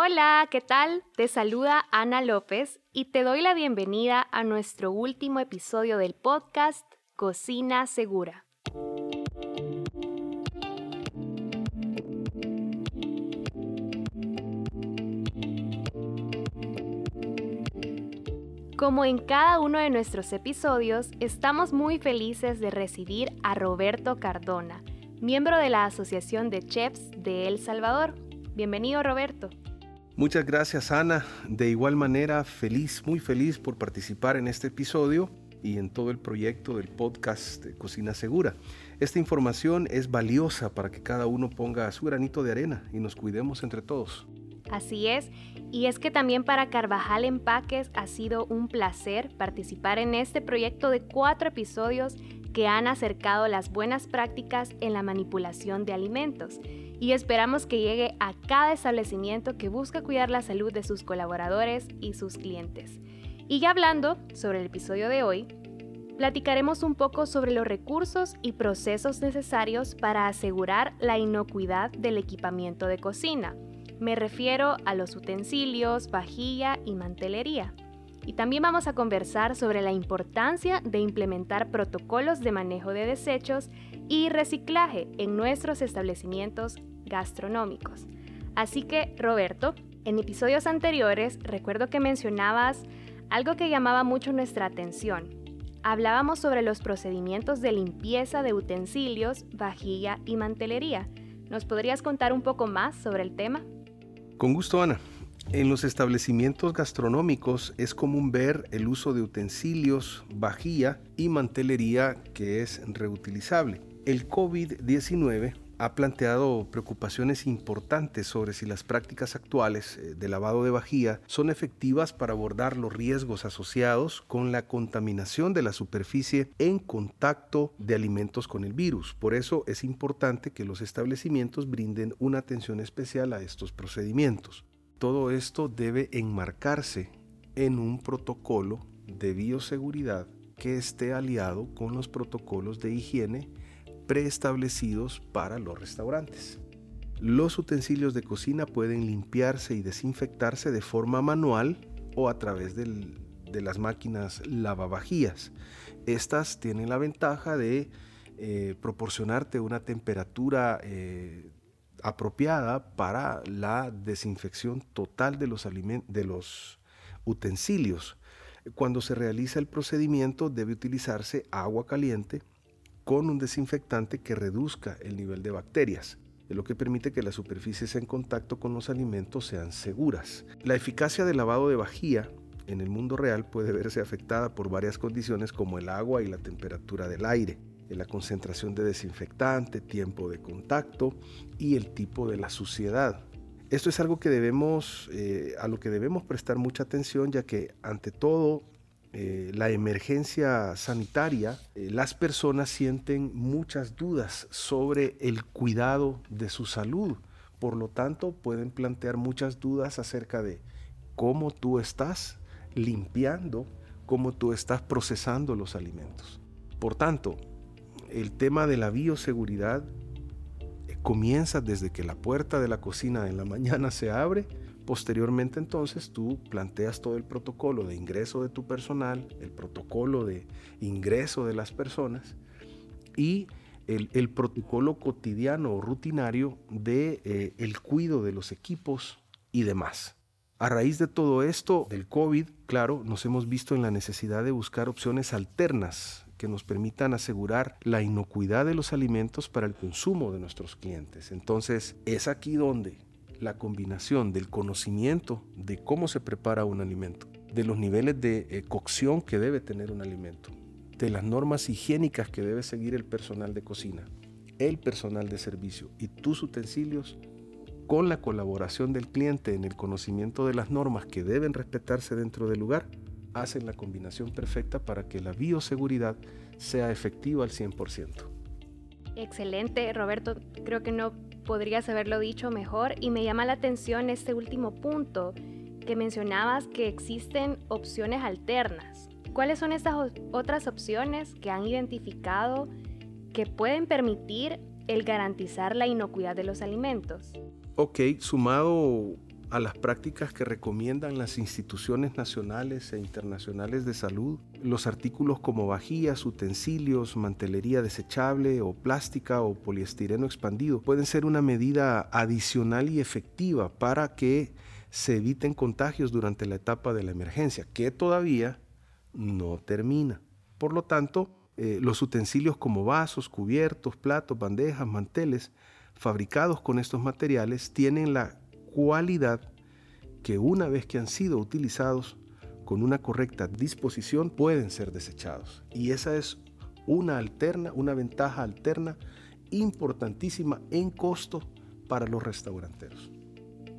Hola, ¿qué tal? Te saluda Ana López y te doy la bienvenida a nuestro último episodio del podcast Cocina Segura. Como en cada uno de nuestros episodios, estamos muy felices de recibir a Roberto Cardona, miembro de la Asociación de Chefs de El Salvador. Bienvenido Roberto. Muchas gracias Ana. De igual manera, feliz, muy feliz por participar en este episodio y en todo el proyecto del podcast de Cocina Segura. Esta información es valiosa para que cada uno ponga su granito de arena y nos cuidemos entre todos. Así es, y es que también para Carvajal Empaques ha sido un placer participar en este proyecto de cuatro episodios que han acercado las buenas prácticas en la manipulación de alimentos y esperamos que llegue a cada establecimiento que busca cuidar la salud de sus colaboradores y sus clientes. Y ya hablando sobre el episodio de hoy, platicaremos un poco sobre los recursos y procesos necesarios para asegurar la inocuidad del equipamiento de cocina me refiero a los utensilios, vajilla y mantelería. Y también vamos a conversar sobre la importancia de implementar protocolos de manejo de desechos y reciclaje en nuestros establecimientos gastronómicos. Así que, Roberto, en episodios anteriores recuerdo que mencionabas algo que llamaba mucho nuestra atención. Hablábamos sobre los procedimientos de limpieza de utensilios, vajilla y mantelería. ¿Nos podrías contar un poco más sobre el tema? Con gusto, Ana. En los establecimientos gastronómicos es común ver el uso de utensilios, vajilla y mantelería que es reutilizable. El COVID-19 ha planteado preocupaciones importantes sobre si las prácticas actuales eh, de lavado de vajilla son efectivas para abordar los riesgos asociados con la contaminación de la superficie en contacto de alimentos con el virus. Por eso es importante que los establecimientos brinden una atención especial a estos procedimientos. Todo esto debe enmarcarse en un protocolo de bioseguridad que esté aliado con los protocolos de higiene preestablecidos para los restaurantes. Los utensilios de cocina pueden limpiarse y desinfectarse de forma manual o a través de las máquinas lavavajillas. Estas tienen la ventaja de eh, proporcionarte una temperatura eh, apropiada para la desinfección total de los, de los utensilios. Cuando se realiza el procedimiento debe utilizarse agua caliente con un desinfectante que reduzca el nivel de bacterias, lo que permite que las superficies en contacto con los alimentos sean seguras. La eficacia del lavado de vajilla en el mundo real puede verse afectada por varias condiciones como el agua y la temperatura del aire, la concentración de desinfectante, tiempo de contacto y el tipo de la suciedad. Esto es algo que debemos, eh, a lo que debemos prestar mucha atención ya que ante todo eh, la emergencia sanitaria, eh, las personas sienten muchas dudas sobre el cuidado de su salud. Por lo tanto, pueden plantear muchas dudas acerca de cómo tú estás limpiando, cómo tú estás procesando los alimentos. Por tanto, el tema de la bioseguridad eh, comienza desde que la puerta de la cocina en la mañana se abre Posteriormente entonces tú planteas todo el protocolo de ingreso de tu personal, el protocolo de ingreso de las personas y el, protocolo cotidiano o rutinario de eh, el cuidado de los equipos y demás. A raíz de todo esto, del COVID, claro, nos hemos visto en la necesidad de buscar opciones alternas que nos permitan asegurar la inocuidad de los alimentos para el consumo de nuestros clientes. Entonces, es aquí donde la combinación del conocimiento de cómo se prepara un alimento, de los niveles de eh, cocción que debe tener un alimento, de las normas higiénicas que debe seguir el personal de cocina, el personal de servicio y tus utensilios, con la colaboración del cliente en el conocimiento de las normas que deben respetarse dentro del lugar, hacen la combinación perfecta para que la bioseguridad sea efectiva al 100%. Excelente, Roberto. Creo que no podrías haberlo dicho mejor y me llama la atención este último punto que mencionabas que existen opciones alternas. ¿Cuáles son estas otras opciones que han identificado que pueden permitir el garantizar la inocuidad de los alimentos? Ok, sumado a las prácticas que recomiendan las instituciones nacionales e internacionales de salud. Los artículos como vajillas, utensilios, mantelería desechable o plástica o poliestireno expandido pueden ser una medida adicional y efectiva para que se eviten contagios durante la etapa de la emergencia, que todavía no termina. Por lo tanto, eh, los utensilios como vasos, cubiertos, platos, bandejas, manteles, fabricados con estos materiales, tienen la cualidad que una vez que han sido utilizados con una correcta disposición pueden ser desechados. Y esa es una alterna, una ventaja alterna importantísima en costo para los restauranteros.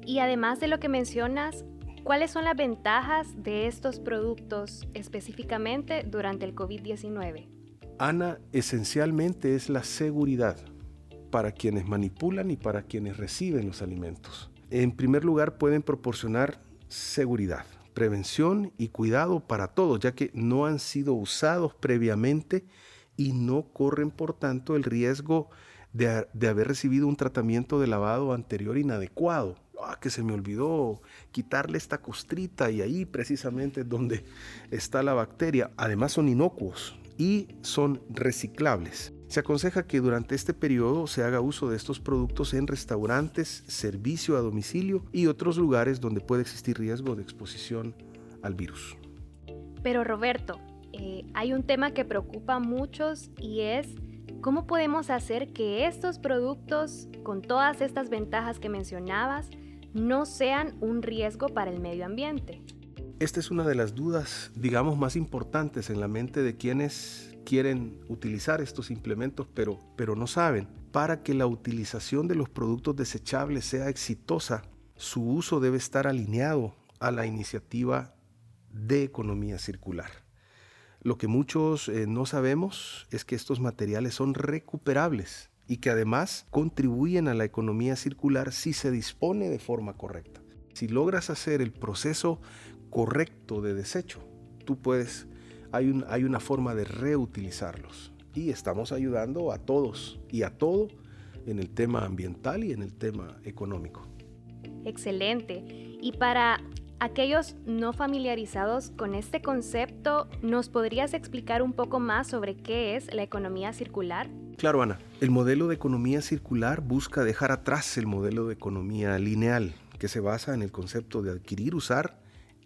Y además de lo que mencionas, ¿cuáles son las ventajas de estos productos específicamente durante el COVID-19? Ana, esencialmente es la seguridad para quienes manipulan y para quienes reciben los alimentos. En primer lugar, pueden proporcionar seguridad, prevención y cuidado para todos, ya que no han sido usados previamente y no corren, por tanto, el riesgo de, haber recibido un tratamiento de lavado anterior inadecuado. Ah, que se me olvidó quitarle esta costrita y ahí precisamente es donde está la bacteria. Además son inocuos y son reciclables. Se aconseja que durante este periodo se haga uso de estos productos en restaurantes, servicio a domicilio y otros lugares donde puede existir riesgo de exposición al virus. Pero Roberto, eh, hay un tema que preocupa a muchos y es cómo podemos hacer que estos productos, con todas estas ventajas que mencionabas, no sean un riesgo para el medio ambiente. Esta es una de las dudas, digamos, más importantes en la mente de quienes quieren utilizar estos implementos, pero, pero no saben. Para que la utilización de los productos desechables sea exitosa, su uso debe estar alineado a la iniciativa de economía circular. Lo que muchos eh, no sabemos es que estos materiales son recuperables y que además contribuyen a la economía circular si se dispone de forma correcta. Si logras hacer el proceso correcto de desecho, tú puedes hay, una forma de reutilizarlos. Y estamos ayudando a todos y a todo en el tema ambiental y en el tema económico. Excelente. Y para aquellos no familiarizados con este concepto, ¿nos podrías explicar un poco más sobre qué es la economía circular? Claro, Ana. El modelo de economía circular busca dejar atrás el modelo de economía lineal, que se basa en el concepto de adquirir, usar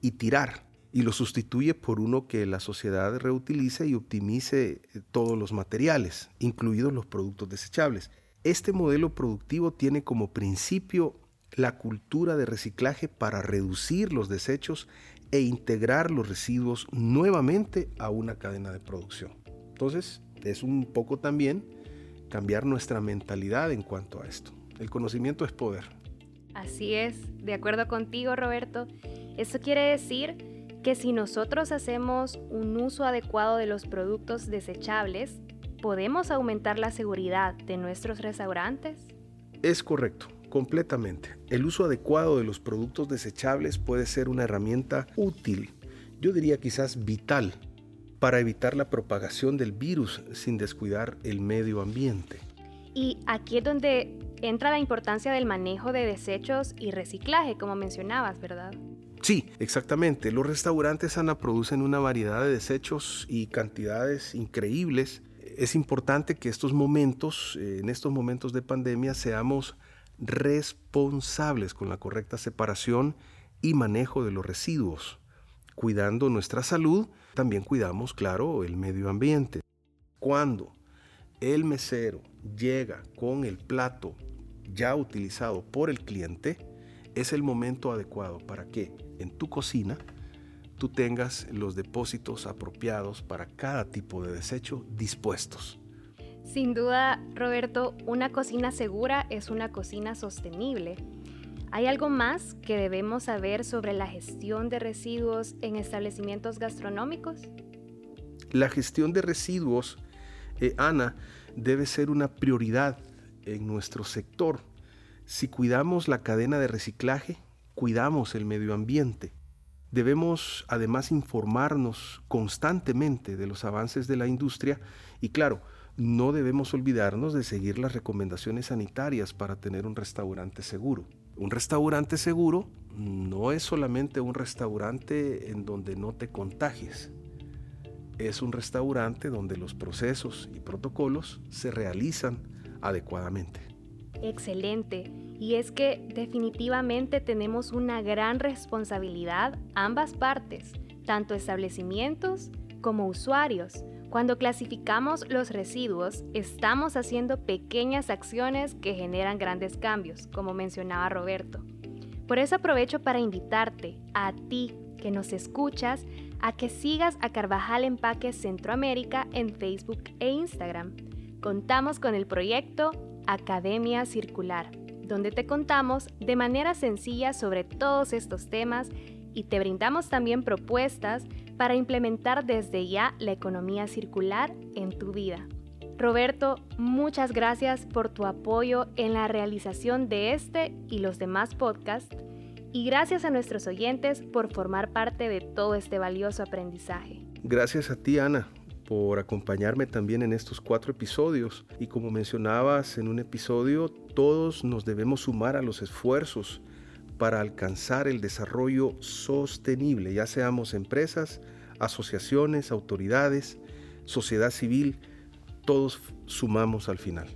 y tirar y lo sustituye por uno que la sociedad reutilice y optimice eh, todos los materiales, incluidos los productos desechables. Este modelo productivo tiene como principio la cultura de reciclaje para reducir los desechos e integrar los residuos nuevamente a una cadena de producción. Entonces, es un poco también cambiar nuestra mentalidad en cuanto a esto. El conocimiento es poder. Así es, de acuerdo contigo Roberto. Eso quiere decir que si nosotros hacemos un uso adecuado de los productos desechables, ¿podemos aumentar la seguridad de nuestros restaurantes? Es correcto, completamente. El uso adecuado de los productos desechables puede ser una herramienta útil, yo diría quizás vital, para evitar la propagación del virus sin descuidar el medio ambiente. Y aquí es donde entra la importancia del manejo de desechos y reciclaje, como mencionabas, ¿verdad? Sí, exactamente. Los restaurantes, Ana, producen una variedad de desechos y cantidades increíbles. Es importante que eh, en estos momentos de pandemia, seamos responsables con la correcta separación y manejo de los residuos. Cuidando nuestra salud, también cuidamos, claro, el medio ambiente. Cuando el mesero llega con el plato ya utilizado por el cliente, es el momento adecuado para que en tu cocina tú tengas los depósitos apropiados para cada tipo de desecho dispuestos. Sin duda, Roberto, una cocina segura es una cocina sostenible. ¿Hay algo más que debemos saber sobre la gestión de residuos en establecimientos gastronómicos? La gestión de residuos, eh, Ana, debe ser una prioridad en nuestro sector si cuidamos la cadena de reciclaje, cuidamos el medio ambiente. Debemos además informarnos constantemente de los avances de la industria y claro, no debemos olvidarnos de seguir las recomendaciones sanitarias para tener un restaurante seguro. Un restaurante seguro no es solamente un restaurante en donde no te contagies. Es un restaurante donde los procesos y protocolos se realizan adecuadamente. Excelente. Y es que definitivamente tenemos una gran responsabilidad ambas partes, tanto establecimientos como usuarios. Cuando clasificamos los residuos, estamos haciendo pequeñas acciones que generan grandes cambios, como mencionaba Roberto. Por eso aprovecho para invitarte a ti que nos escuchas a que sigas a Carvajal Empaques Centroamérica en Facebook e Instagram. Contamos con el proyecto Academia Circular, donde te contamos de manera sencilla sobre todos estos temas y te brindamos también propuestas para implementar desde ya la economía circular en tu vida. Roberto, muchas gracias por tu apoyo en la realización de este y los demás podcasts y gracias a nuestros oyentes por formar parte de todo este valioso aprendizaje. Gracias a ti, Ana, por acompañarme también en estos cuatro episodios. Y como mencionabas en un episodio, todos nos debemos sumar a los esfuerzos para alcanzar el desarrollo sostenible, ya seamos empresas, asociaciones, autoridades, sociedad civil, todos sumamos al final.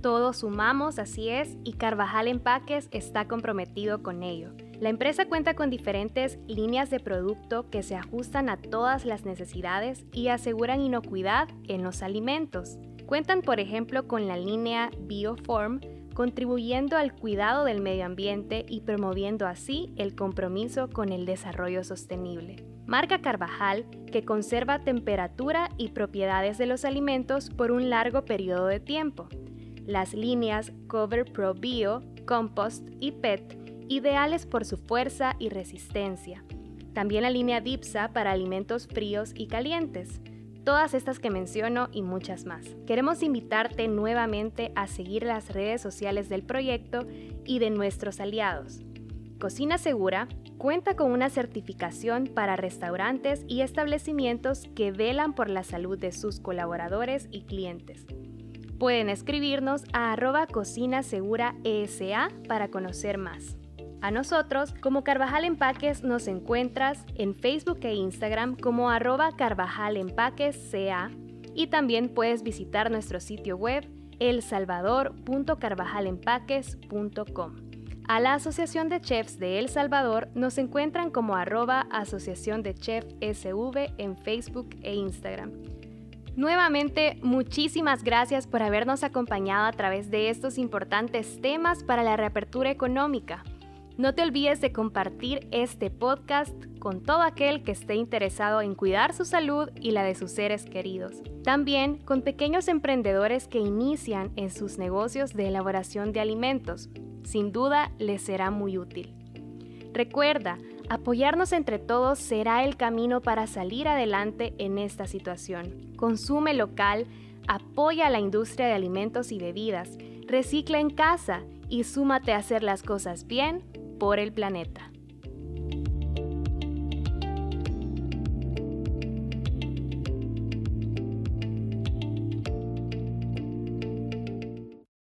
Todos sumamos, así es, y Carvajal Empaques está comprometido con ello. La empresa cuenta con diferentes líneas de producto que se ajustan a todas las necesidades y aseguran inocuidad en los alimentos. Cuentan, por ejemplo, con la línea Bioform, contribuyendo al cuidado del medio ambiente y promoviendo así el compromiso con el desarrollo sostenible. Marca Carvajal, que conserva temperatura y propiedades de los alimentos por un largo periodo de tiempo. Las líneas Cover Pro Bio, Compost y PET, ideales por su fuerza y resistencia. También la línea Dipsa para alimentos fríos y calientes. Todas estas que menciono y muchas más. Queremos invitarte nuevamente a seguir las redes sociales del proyecto y de nuestros aliados. Cocina Segura cuenta con una certificación para restaurantes y establecimientos que velan por la salud de sus colaboradores y clientes. Pueden escribirnos a arroba cocina segura ESA para conocer más. A nosotros, como Carvajal Empaques, nos encuentras en Facebook e Instagram como arroba Carvajal Empaques CA y también puedes visitar nuestro sitio web elsalvador.carvajalempaques.com. A la Asociación de Chefs de El Salvador nos encuentran como arroba Asociación de Chef SV en Facebook e Instagram. Nuevamente, muchísimas gracias por habernos acompañado a través de estos importantes temas para la reapertura económica. No te olvides de compartir este podcast con todo aquel que esté interesado en cuidar su salud y la de sus seres queridos. También con pequeños emprendedores que inician en sus negocios de elaboración de alimentos sin duda les será muy útil. Recuerda, apoyarnos entre todos será el camino para salir adelante en esta situación. Consume local, apoya a la industria de alimentos y bebidas, recicla en casa y súmate a hacer las cosas bien por el planeta.